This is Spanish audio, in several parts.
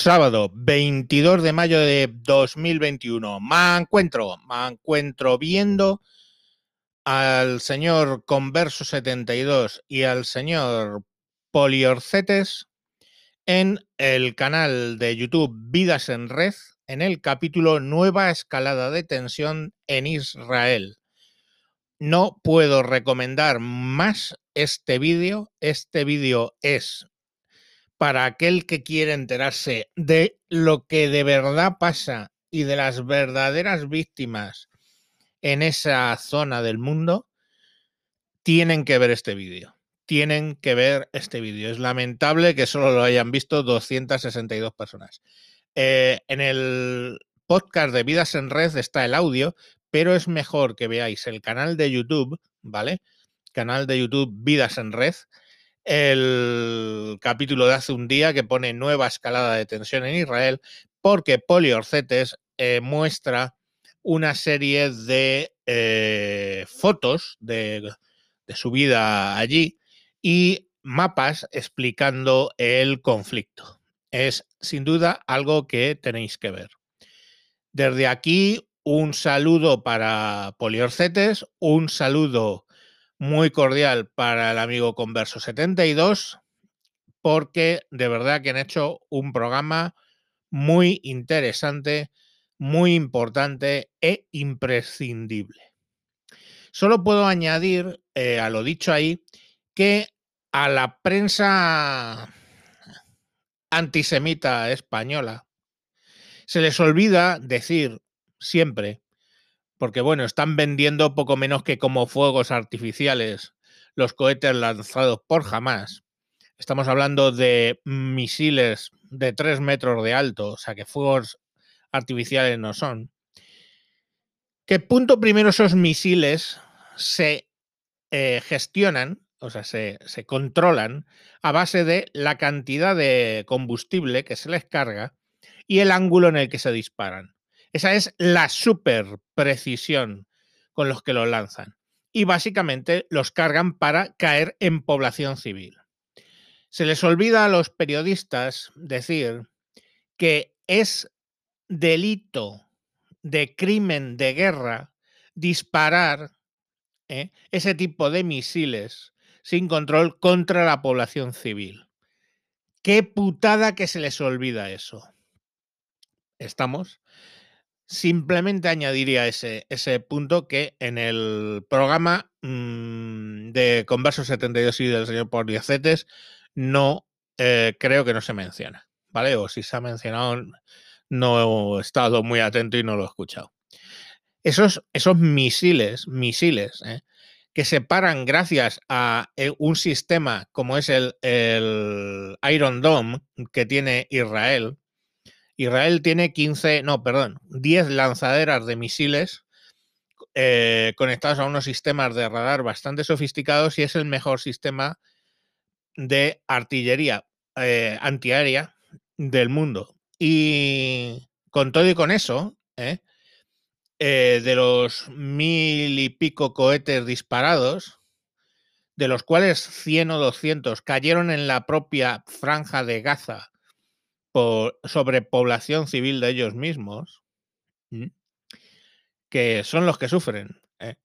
sábado 22 de mayo de 2021. Me encuentro, me encuentro viendo al señor Converso 72 y al señor Poliorcetes en el canal de YouTube Vidas en Red, en el capítulo Nueva escalada de tensión en Israel. No puedo recomendar más este vídeo. Este vídeo es para aquel que quiere enterarse de lo que de verdad pasa y de las verdaderas víctimas en esa zona del mundo, tienen que ver este vídeo. Tienen que ver este vídeo. Es lamentable que solo lo hayan visto 262 personas. Eh, en el podcast de Vidas en Red está el audio, pero es mejor que veáis el canal de YouTube, ¿vale? Canal de YouTube Vidas en Red, el capítulo de hace un día que pone nueva escalada de tensión en Israel, porque Poliorcetes eh, muestra una serie de eh, fotos de, de su vida allí y mapas explicando el conflicto. Es sin duda algo que tenéis que ver. Desde aquí, un saludo para Poliorcetes, un saludo muy cordial para el amigo Converso 72, porque de verdad que han hecho un programa muy interesante muy importante e imprescindible. Solo puedo añadir eh, a lo dicho ahí que a la prensa antisemita española se les olvida decir siempre, porque bueno, están vendiendo poco menos que como fuegos artificiales los cohetes lanzados por Hamas. Estamos hablando de misiles de 3 metros de alto, o sea que fuegos artificiales no son. Que punto primero esos misiles se eh, gestionan, o sea, se, se controlan a base de la cantidad de combustible que se les carga y el ángulo en el que se disparan. Esa es la super precisión con los que los lanzan. Y básicamente los cargan para caer en población civil. Se les olvida a los periodistas decir que es delito de crimen de guerra disparar ¿eh? ese tipo de misiles sin control contra la población civil. Qué putada que se les olvida eso. ¿Estamos? Simplemente añadiría ese, ese punto que en el programa mmm, de Converso 72 y del señor Poliacetes no eh, creo que no se menciona. ¿Vale? O si se ha mencionado, no he estado muy atento y no lo he escuchado. Esos, esos misiles, misiles, ¿eh? que se paran gracias a eh, un sistema como es el, el, Iron Dome que tiene Israel. Israel tiene 15, no, perdón, 10 lanzaderas de misiles eh, conectados a unos sistemas de radar bastante sofisticados y es el mejor sistema de artillería eh, antiaérea del mundo. Y con todo y con eso, ¿eh? Eh, de los mil y pico cohetes disparados, de los cuales 100 o 200 cayeron en la propia franja de Gaza por, sobre población civil de ellos mismos, que son los que sufren, ¿eh?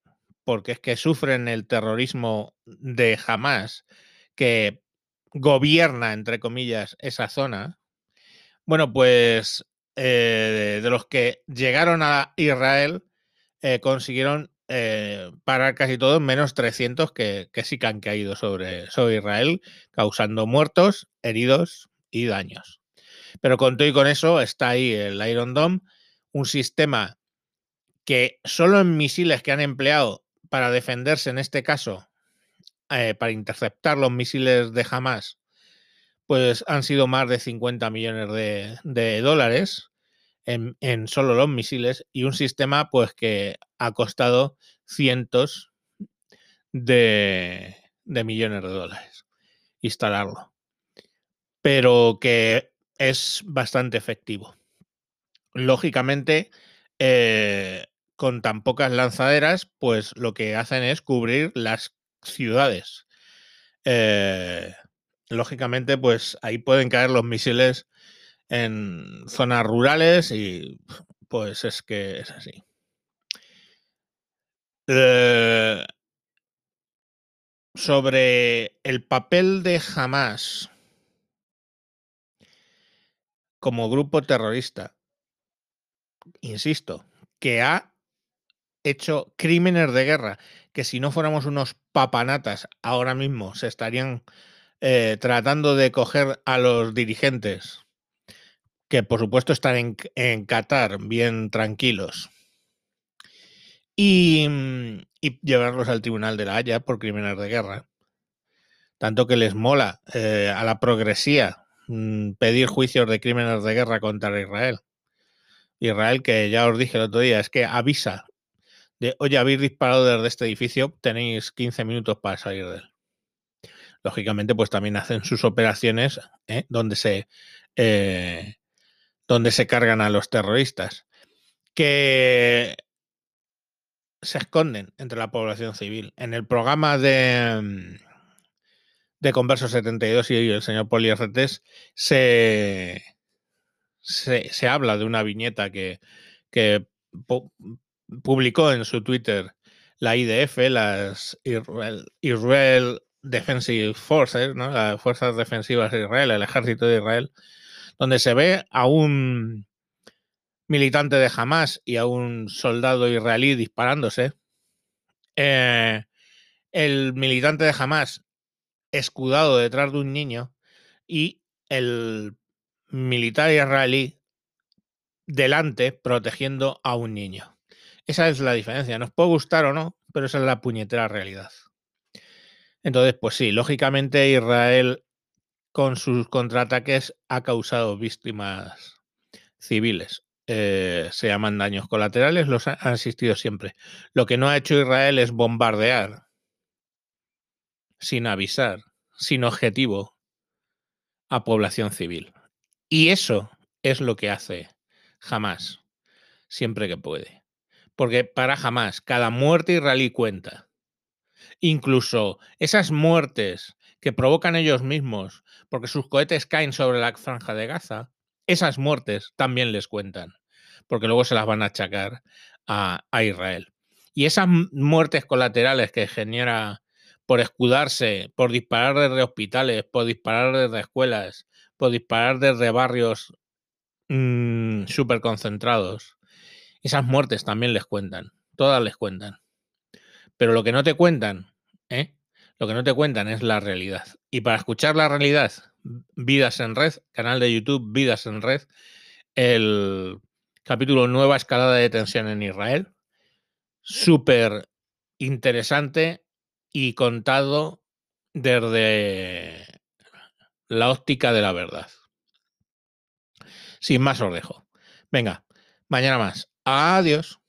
porque es que sufren el terrorismo de Hamas, que gobierna, entre comillas, esa zona, bueno, pues eh, de los que llegaron a Israel, eh, consiguieron eh, parar casi todos, menos 300 que, que, sí que han caído sobre, sobre Israel, causando muertos, heridos y daños. Pero con todo y con eso está ahí el Iron Dome, un sistema que solo en misiles que han empleado para defenderse, en este caso, eh, para interceptar los misiles de Hamas, pues han sido más de 50 millones de, dólares en, en, solo los misiles y un sistema pues que ha costado cientos de, de millones de dólares instalarlo. Pero que es bastante efectivo. Lógicamente, eh, con tan pocas lanzaderas, pues lo que hacen es cubrir las ciudades. Eh, lógicamente, pues ahí pueden caer los misiles en zonas rurales y pues es que es así. Eh, sobre el papel de Hamas como grupo terrorista, insisto, que ha hecho crímenes de guerra, que si no fuéramos unos papanatas ahora mismo se estarían eh, tratando de coger a los dirigentes, que por supuesto están en, en Qatar bien tranquilos, y, mm, y, llevarlos al Tribunal de la Haya por crímenes de guerra. Tanto que les mola eh, a la progresía pedir juicios de crímenes de guerra contra Israel. Israel, que ya os dije el otro día, es que avisa de, oye, habéis disparado desde este edificio, tenéis 15 minutos para salir de él. Lógicamente, pues también hacen sus operaciones ¿eh? donde, se, eh, donde se cargan a los terroristas. Que se esconden entre la población civil. En el programa de, mm, de Converso 72 y el señor Poli se, se, se, habla de una viñeta que, que publicó en su Twitter la IDF, las Israel, Israel Defensive Forces, ¿no? las Fuerzas Defensivas de Israel, el Ejército de Israel, donde se ve a un militante de Hamas y a un soldado israelí disparándose. Eh, el militante de Hamas escudado detrás de un niño y el militar israelí delante protegiendo a un niño. Esa es la diferencia. Nos puede gustar o no, pero esa es la puñetera realidad. Entonces, pues sí, lógicamente Israel con sus contraataques ha causado víctimas civiles. Eh, se llaman daños colaterales, los han existido siempre. Lo que no ha hecho Israel es bombardear sin avisar, sin objetivo a población civil. Y eso es lo que hace jamás, siempre que puede. Porque para jamás, cada muerte israelí cuenta. Incluso esas muertes que provocan ellos mismos porque sus cohetes caen sobre la franja de Gaza, esas muertes también les cuentan, porque luego se las van a achacar a, a Israel. Y esas muertes colaterales que genera por escudarse, por disparar desde hospitales, por disparar desde escuelas, por disparar desde barrios mmm, súper concentrados, esas muertes también les cuentan, todas les cuentan. Pero lo que no te cuentan, ¿eh? lo que no te cuentan es la realidad. Y para escuchar la realidad, Vidas en Red, canal de YouTube Vidas en Red, el capítulo Nueva escalada de tensión en Israel. Súper interesante y contado desde la óptica de la verdad. Sin más os dejo. Venga, mañana más. Adiós.